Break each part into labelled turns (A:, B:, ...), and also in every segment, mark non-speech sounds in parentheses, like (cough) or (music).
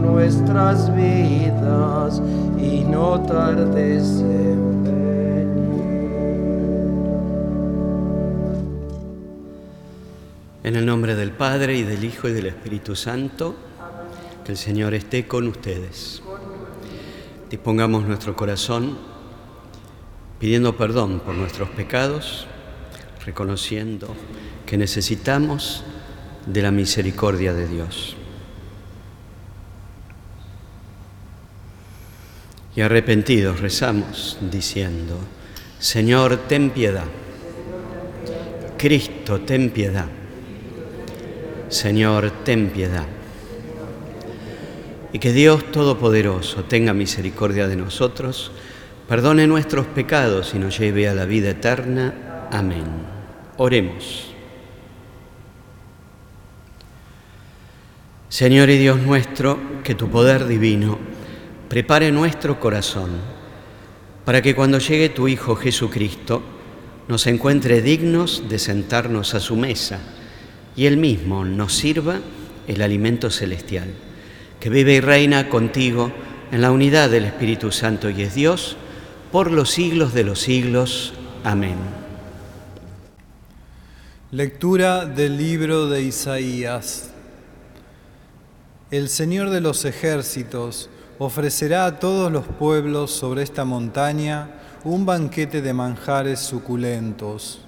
A: nuestras vidas y no tardes en
B: En el nombre del Padre y del Hijo y del Espíritu Santo, que el Señor esté con ustedes. Dispongamos nuestro corazón pidiendo perdón por nuestros pecados, reconociendo que necesitamos de la misericordia de Dios. Y arrepentidos rezamos diciendo, Señor, ten piedad. Cristo, ten piedad. Señor, ten piedad. Y que Dios Todopoderoso tenga misericordia de nosotros, perdone nuestros pecados y nos lleve a la vida eterna. Amén. Oremos. Señor y Dios nuestro, que tu poder divino prepare nuestro corazón para que cuando llegue tu Hijo Jesucristo nos encuentre dignos de sentarnos a su mesa y Él mismo nos sirva el alimento celestial, que vive y reina contigo en la unidad del Espíritu Santo y es Dios por los siglos de los siglos. Amén.
C: Lectura del libro de Isaías. El Señor de los ejércitos ofrecerá a todos los pueblos sobre esta montaña un banquete de manjares suculentos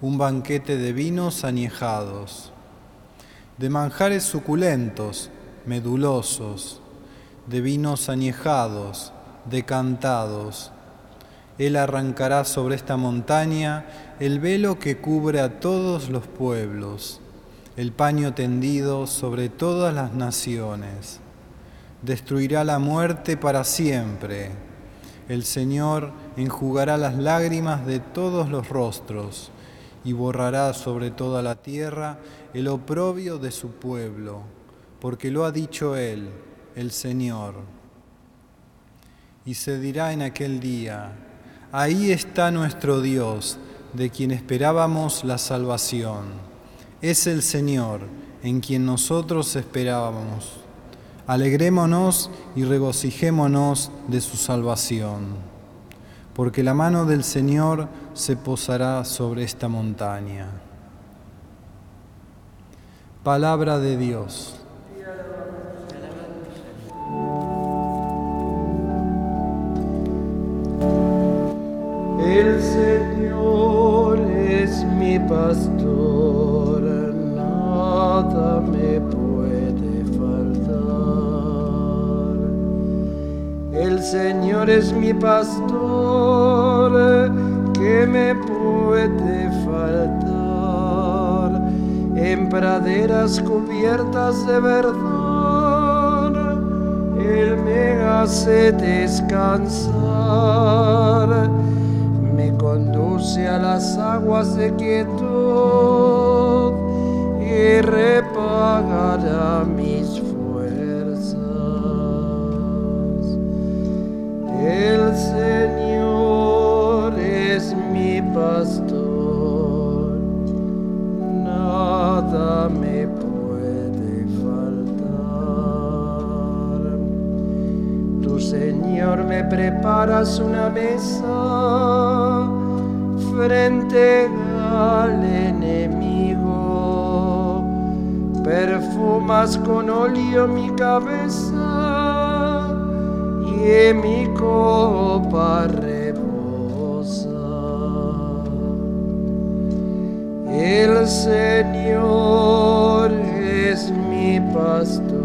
C: un banquete de vinos añejados, de manjares suculentos, medulosos, de vinos añejados, decantados. Él arrancará sobre esta montaña el velo que cubre a todos los pueblos, el paño tendido sobre todas las naciones. Destruirá la muerte para siempre. El Señor enjugará las lágrimas de todos los rostros y borrará sobre toda la tierra el oprobio de su pueblo, porque lo ha dicho él, el Señor. Y se dirá en aquel día, ahí está nuestro Dios, de quien esperábamos la salvación. Es el Señor, en quien nosotros esperábamos. Alegrémonos y regocijémonos de su salvación porque la mano del Señor se posará sobre esta montaña. Palabra de Dios.
A: El Señor es mi pastor, nada me puede El Señor es mi pastor que me puede faltar en praderas cubiertas de verdad. Él me hace descansar, me conduce a las aguas de quietud y repagará pastor, nada me puede faltar. Tu Señor me preparas una mesa frente al enemigo, perfumas con óleo mi cabeza y en mi copa El Señor es mi pastor,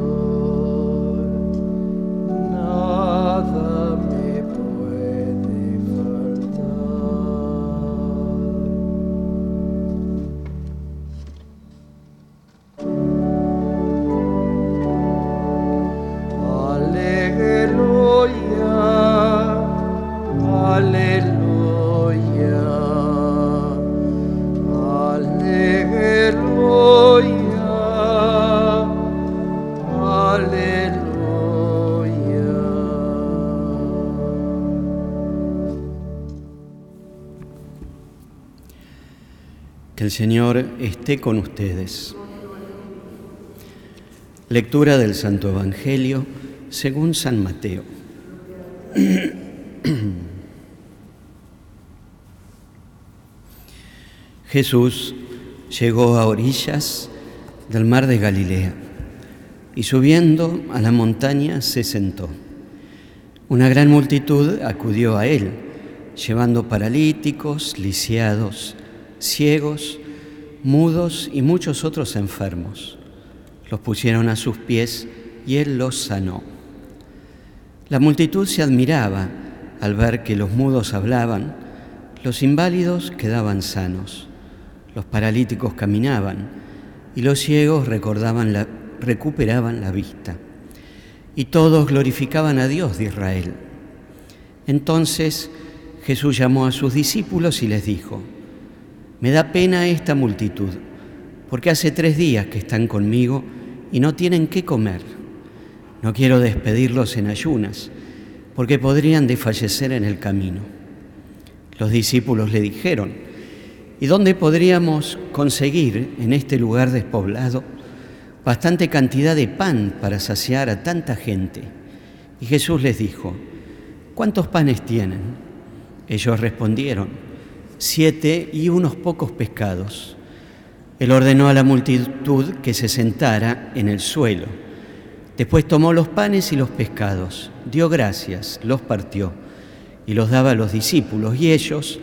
B: El Señor esté con ustedes. Lectura del Santo Evangelio según San Mateo. (clears throat) Jesús llegó a orillas del mar de Galilea y subiendo a la montaña se sentó. Una gran multitud acudió a él, llevando paralíticos, lisiados, ciegos, mudos y muchos otros enfermos. Los pusieron a sus pies y él los sanó. La multitud se admiraba al ver que los mudos hablaban, los inválidos quedaban sanos, los paralíticos caminaban y los ciegos recuperaban la vista. Y todos glorificaban a Dios de Israel. Entonces Jesús llamó a sus discípulos y les dijo, me da pena esta multitud, porque hace tres días que están conmigo y no tienen qué comer. No quiero despedirlos en ayunas, porque podrían desfallecer en el camino. Los discípulos le dijeron, ¿y dónde podríamos conseguir en este lugar despoblado bastante cantidad de pan para saciar a tanta gente? Y Jesús les dijo, ¿cuántos panes tienen? Ellos respondieron, siete y unos pocos pescados. Él ordenó a la multitud que se sentara en el suelo. Después tomó los panes y los pescados, dio gracias, los partió y los daba a los discípulos y ellos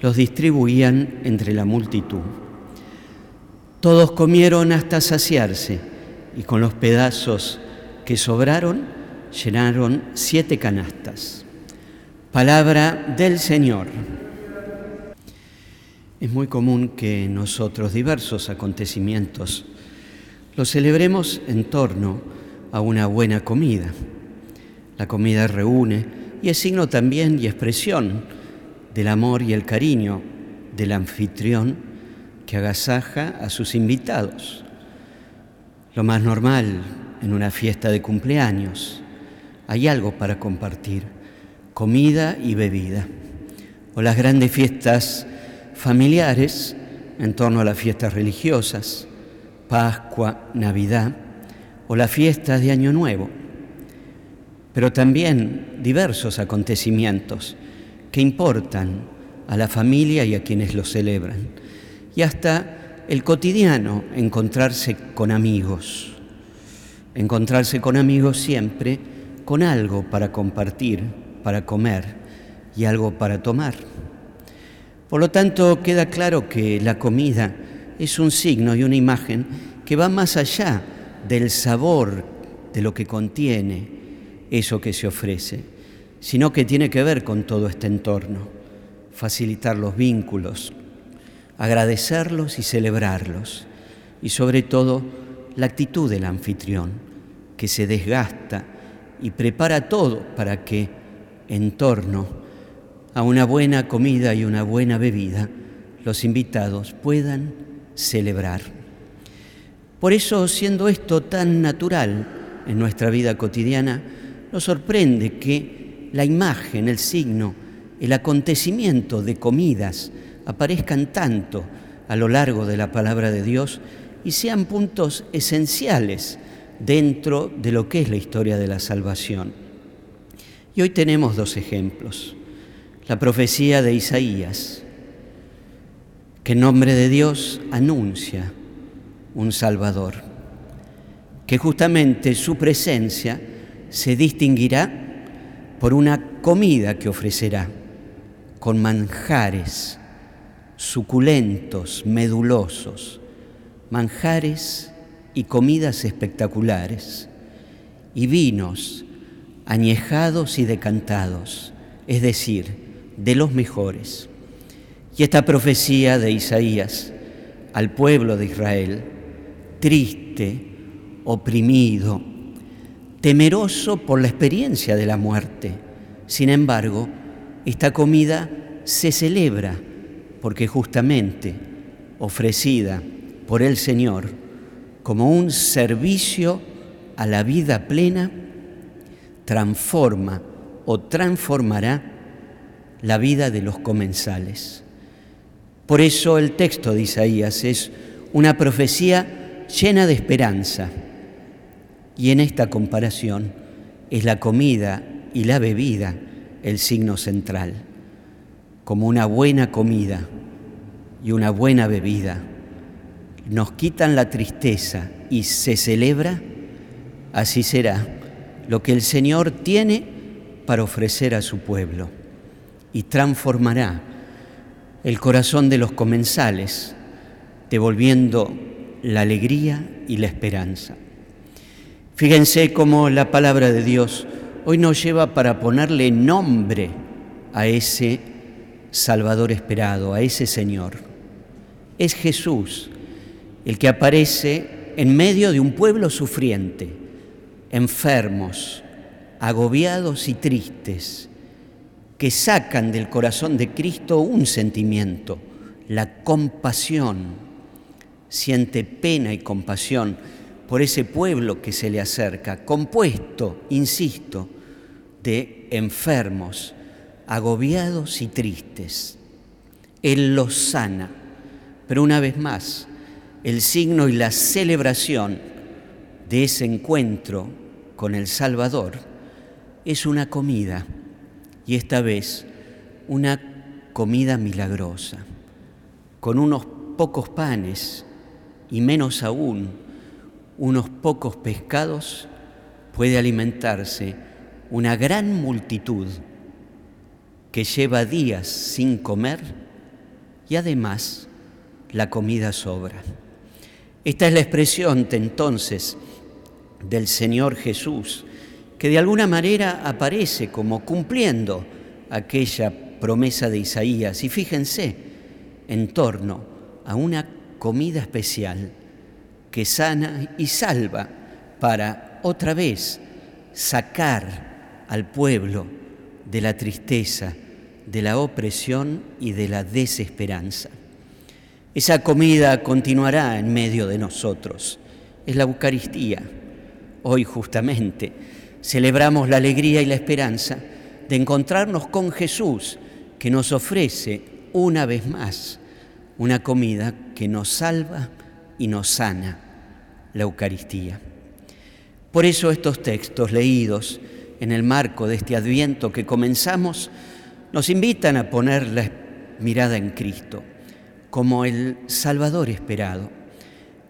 B: los distribuían entre la multitud. Todos comieron hasta saciarse y con los pedazos que sobraron llenaron siete canastas. Palabra del Señor. Es muy común que nosotros diversos acontecimientos los celebremos en torno a una buena comida. La comida reúne y es signo también y expresión del amor y el cariño del anfitrión que agasaja a sus invitados. Lo más normal en una fiesta de cumpleaños, hay algo para compartir, comida y bebida. O las grandes fiestas familiares en torno a las fiestas religiosas, Pascua, Navidad o las fiestas de Año Nuevo, pero también diversos acontecimientos que importan a la familia y a quienes lo celebran, y hasta el cotidiano, encontrarse con amigos, encontrarse con amigos siempre con algo para compartir, para comer y algo para tomar. Por lo tanto, queda claro que la comida es un signo y una imagen que va más allá del sabor de lo que contiene eso que se ofrece, sino que tiene que ver con todo este entorno, facilitar los vínculos, agradecerlos y celebrarlos, y sobre todo la actitud del anfitrión, que se desgasta y prepara todo para que en torno a una buena comida y una buena bebida, los invitados puedan celebrar. Por eso, siendo esto tan natural en nuestra vida cotidiana, nos sorprende que la imagen, el signo, el acontecimiento de comidas aparezcan tanto a lo largo de la palabra de Dios y sean puntos esenciales dentro de lo que es la historia de la salvación. Y hoy tenemos dos ejemplos la profecía de Isaías, que en nombre de Dios anuncia un Salvador, que justamente su presencia se distinguirá por una comida que ofrecerá, con manjares suculentos, medulosos, manjares y comidas espectaculares, y vinos añejados y decantados, es decir, de los mejores. Y esta profecía de Isaías al pueblo de Israel, triste, oprimido, temeroso por la experiencia de la muerte. Sin embargo, esta comida se celebra porque justamente ofrecida por el Señor como un servicio a la vida plena, transforma o transformará la vida de los comensales. Por eso el texto de Isaías es una profecía llena de esperanza. Y en esta comparación es la comida y la bebida el signo central, como una buena comida y una buena bebida. Nos quitan la tristeza y se celebra, así será lo que el Señor tiene para ofrecer a su pueblo y transformará el corazón de los comensales, devolviendo la alegría y la esperanza. Fíjense cómo la palabra de Dios hoy nos lleva para ponerle nombre a ese Salvador esperado, a ese Señor. Es Jesús el que aparece en medio de un pueblo sufriente, enfermos, agobiados y tristes, que sacan del corazón de Cristo un sentimiento, la compasión. Siente pena y compasión por ese pueblo que se le acerca, compuesto, insisto, de enfermos, agobiados y tristes. Él los sana, pero una vez más, el signo y la celebración de ese encuentro con el Salvador es una comida y esta vez una comida milagrosa, con unos pocos panes y menos aún unos pocos pescados, puede alimentarse una gran multitud que lleva días sin comer y además la comida sobra. Esta es la expresión entonces del Señor Jesús que de alguna manera aparece como cumpliendo aquella promesa de Isaías. Y fíjense, en torno a una comida especial que sana y salva para otra vez sacar al pueblo de la tristeza, de la opresión y de la desesperanza. Esa comida continuará en medio de nosotros. Es la Eucaristía. Hoy justamente celebramos la alegría y la esperanza de encontrarnos con Jesús, que nos ofrece una vez más una comida que nos salva y nos sana, la Eucaristía. Por eso estos textos leídos en el marco de este adviento que comenzamos nos invitan a poner la mirada en Cristo como el Salvador esperado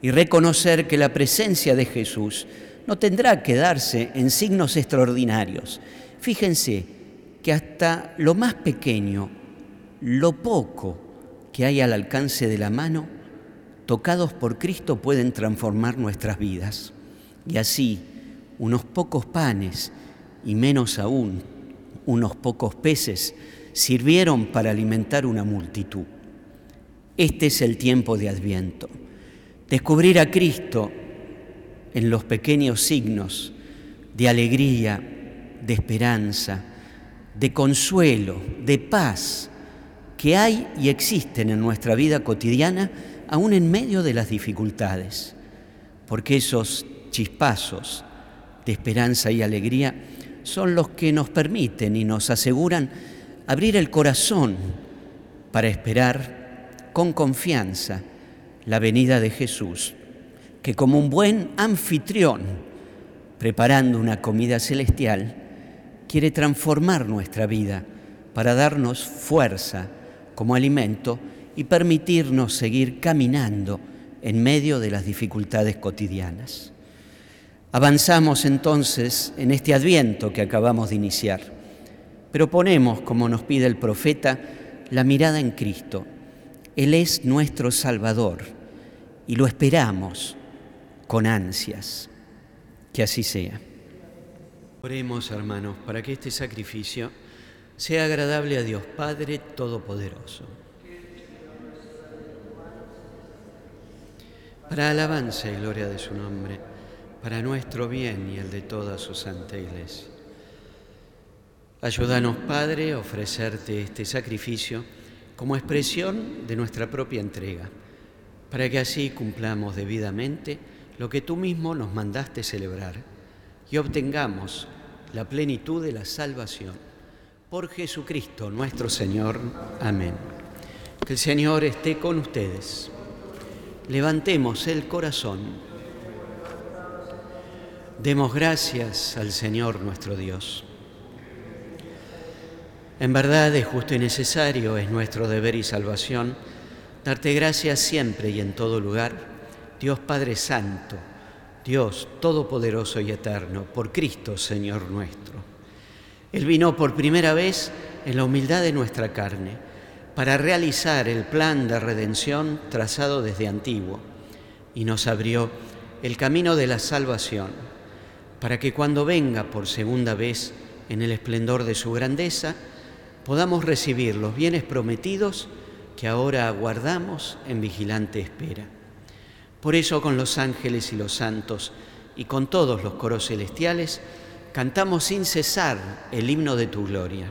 B: y reconocer que la presencia de Jesús no tendrá que darse en signos extraordinarios. Fíjense que hasta lo más pequeño, lo poco que hay al alcance de la mano, tocados por Cristo pueden transformar nuestras vidas. Y así, unos pocos panes y menos aún unos pocos peces sirvieron para alimentar una multitud. Este es el tiempo de Adviento. Descubrir a Cristo en los pequeños signos de alegría, de esperanza, de consuelo, de paz que hay y existen en nuestra vida cotidiana, aún en medio de las dificultades, porque esos chispazos de esperanza y alegría son los que nos permiten y nos aseguran abrir el corazón para esperar con confianza la venida de Jesús que como un buen anfitrión, preparando una comida celestial, quiere transformar nuestra vida para darnos fuerza como alimento y permitirnos seguir caminando en medio de las dificultades cotidianas. Avanzamos entonces en este adviento que acabamos de iniciar, pero ponemos, como nos pide el profeta, la mirada en Cristo. Él es nuestro Salvador y lo esperamos con ansias. Que así sea. Oremos, hermanos, para que este sacrificio sea agradable a Dios Padre Todopoderoso. Para alabanza y gloria de su nombre, para nuestro bien y el de toda su santa iglesia. Ayúdanos, Padre, a ofrecerte este sacrificio como expresión de nuestra propia entrega para que así cumplamos debidamente lo que tú mismo nos mandaste celebrar y obtengamos la plenitud de la salvación. Por Jesucristo nuestro Señor. Amén. Que el Señor esté con ustedes. Levantemos el corazón. Demos gracias al Señor nuestro Dios. En verdad es justo y necesario, es nuestro deber y salvación, darte gracias siempre y en todo lugar, Dios Padre Santo, Dios Todopoderoso y Eterno, por Cristo Señor nuestro. Él vino por primera vez en la humildad de nuestra carne para realizar el plan de redención trazado desde antiguo y nos abrió el camino de la salvación para que cuando venga por segunda vez en el esplendor de su grandeza, podamos recibir los bienes prometidos que ahora aguardamos en vigilante espera. Por eso con los ángeles y los santos y con todos los coros celestiales cantamos sin cesar el himno de tu gloria.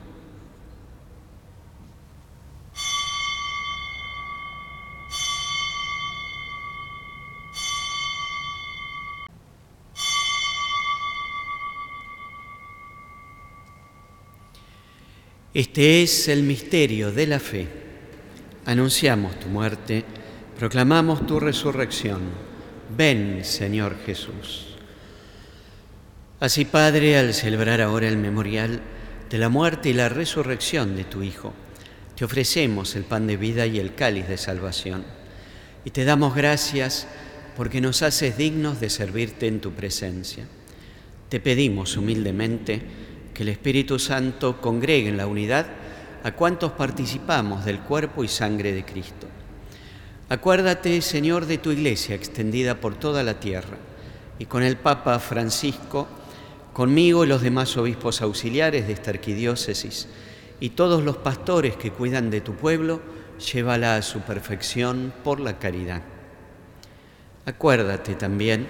B: Este es el misterio de la fe. Anunciamos tu muerte, proclamamos tu resurrección. Ven, Señor Jesús. Así, Padre, al celebrar ahora el memorial de la muerte y la resurrección de tu Hijo, te ofrecemos el pan de vida y el cáliz de salvación. Y te damos gracias porque nos haces dignos de servirte en tu presencia. Te pedimos humildemente, el Espíritu Santo congregue en la unidad a cuantos participamos del cuerpo y sangre de Cristo. Acuérdate, Señor, de tu iglesia extendida por toda la tierra y con el Papa Francisco, conmigo y los demás obispos auxiliares de esta arquidiócesis y todos los pastores que cuidan de tu pueblo, llévala a su perfección por la caridad. Acuérdate también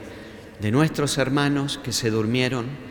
B: de nuestros hermanos que se durmieron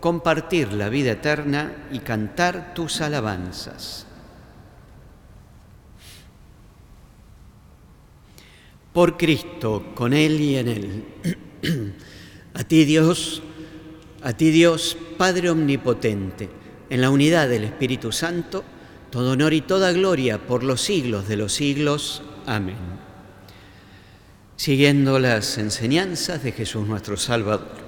B: compartir la vida eterna y cantar tus alabanzas. Por Cristo, con Él y en Él. a ti Dios, a ti Dios, Padre Omnipotente, en la unidad del Espíritu Santo, todo honor y toda gloria por los siglos de los siglos. Amén. Siguiendo las enseñanzas de Jesús nuestro Salvador,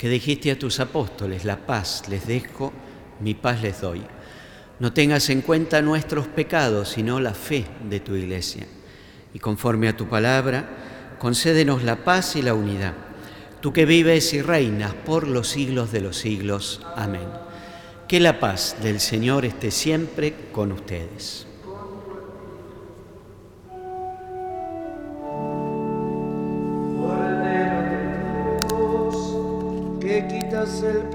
B: que dijiste a tus apóstoles, la paz les dejo, mi paz les doy. No tengas en cuenta nuestros pecados, sino la fe de tu iglesia. Y conforme a tu palabra, concédenos la paz y la unidad. Tú que vives y reinas por los siglos de los siglos. Amén. Que la paz del Señor esté siempre con ustedes.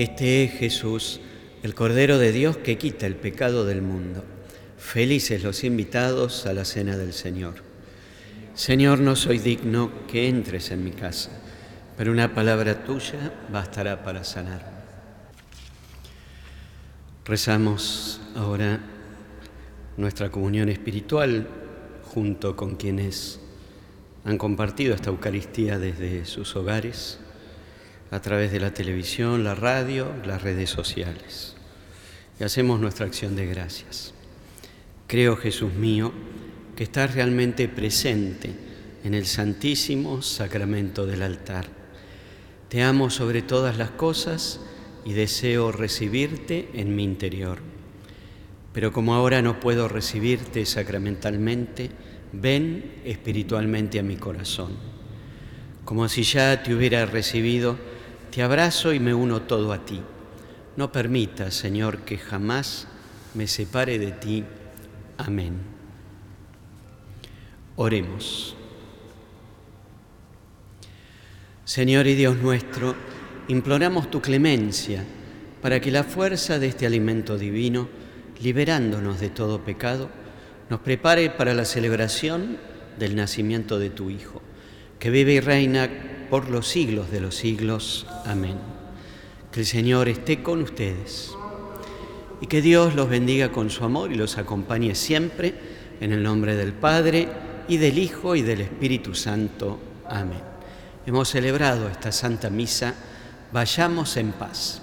B: Este es Jesús el Cordero de Dios que quita el pecado del mundo. Felices los invitados a la cena del Señor. Señor, no soy digno que entres en mi casa, pero una palabra tuya bastará para sanar. Rezamos ahora nuestra comunión espiritual junto con quienes han compartido esta Eucaristía desde sus hogares a través de la televisión, la radio, las redes sociales. Y hacemos nuestra acción de gracias. Creo, Jesús mío, que estás realmente presente en el santísimo sacramento del altar. Te amo sobre todas las cosas y deseo recibirte en mi interior. Pero como ahora no puedo recibirte sacramentalmente, ven espiritualmente a mi corazón. Como si ya te hubiera recibido, te abrazo y me uno todo a ti. No permita, Señor, que jamás me separe de ti. Amén. Oremos. Señor y Dios nuestro, imploramos tu clemencia para que la fuerza de este alimento divino, liberándonos de todo pecado, nos prepare para la celebración del nacimiento de tu Hijo, que vive y reina por los siglos de los siglos. Amén. Que el Señor esté con ustedes y que Dios los bendiga con su amor y los acompañe siempre en el nombre del Padre y del Hijo y del Espíritu Santo. Amén. Hemos celebrado esta Santa Misa. Vayamos en paz.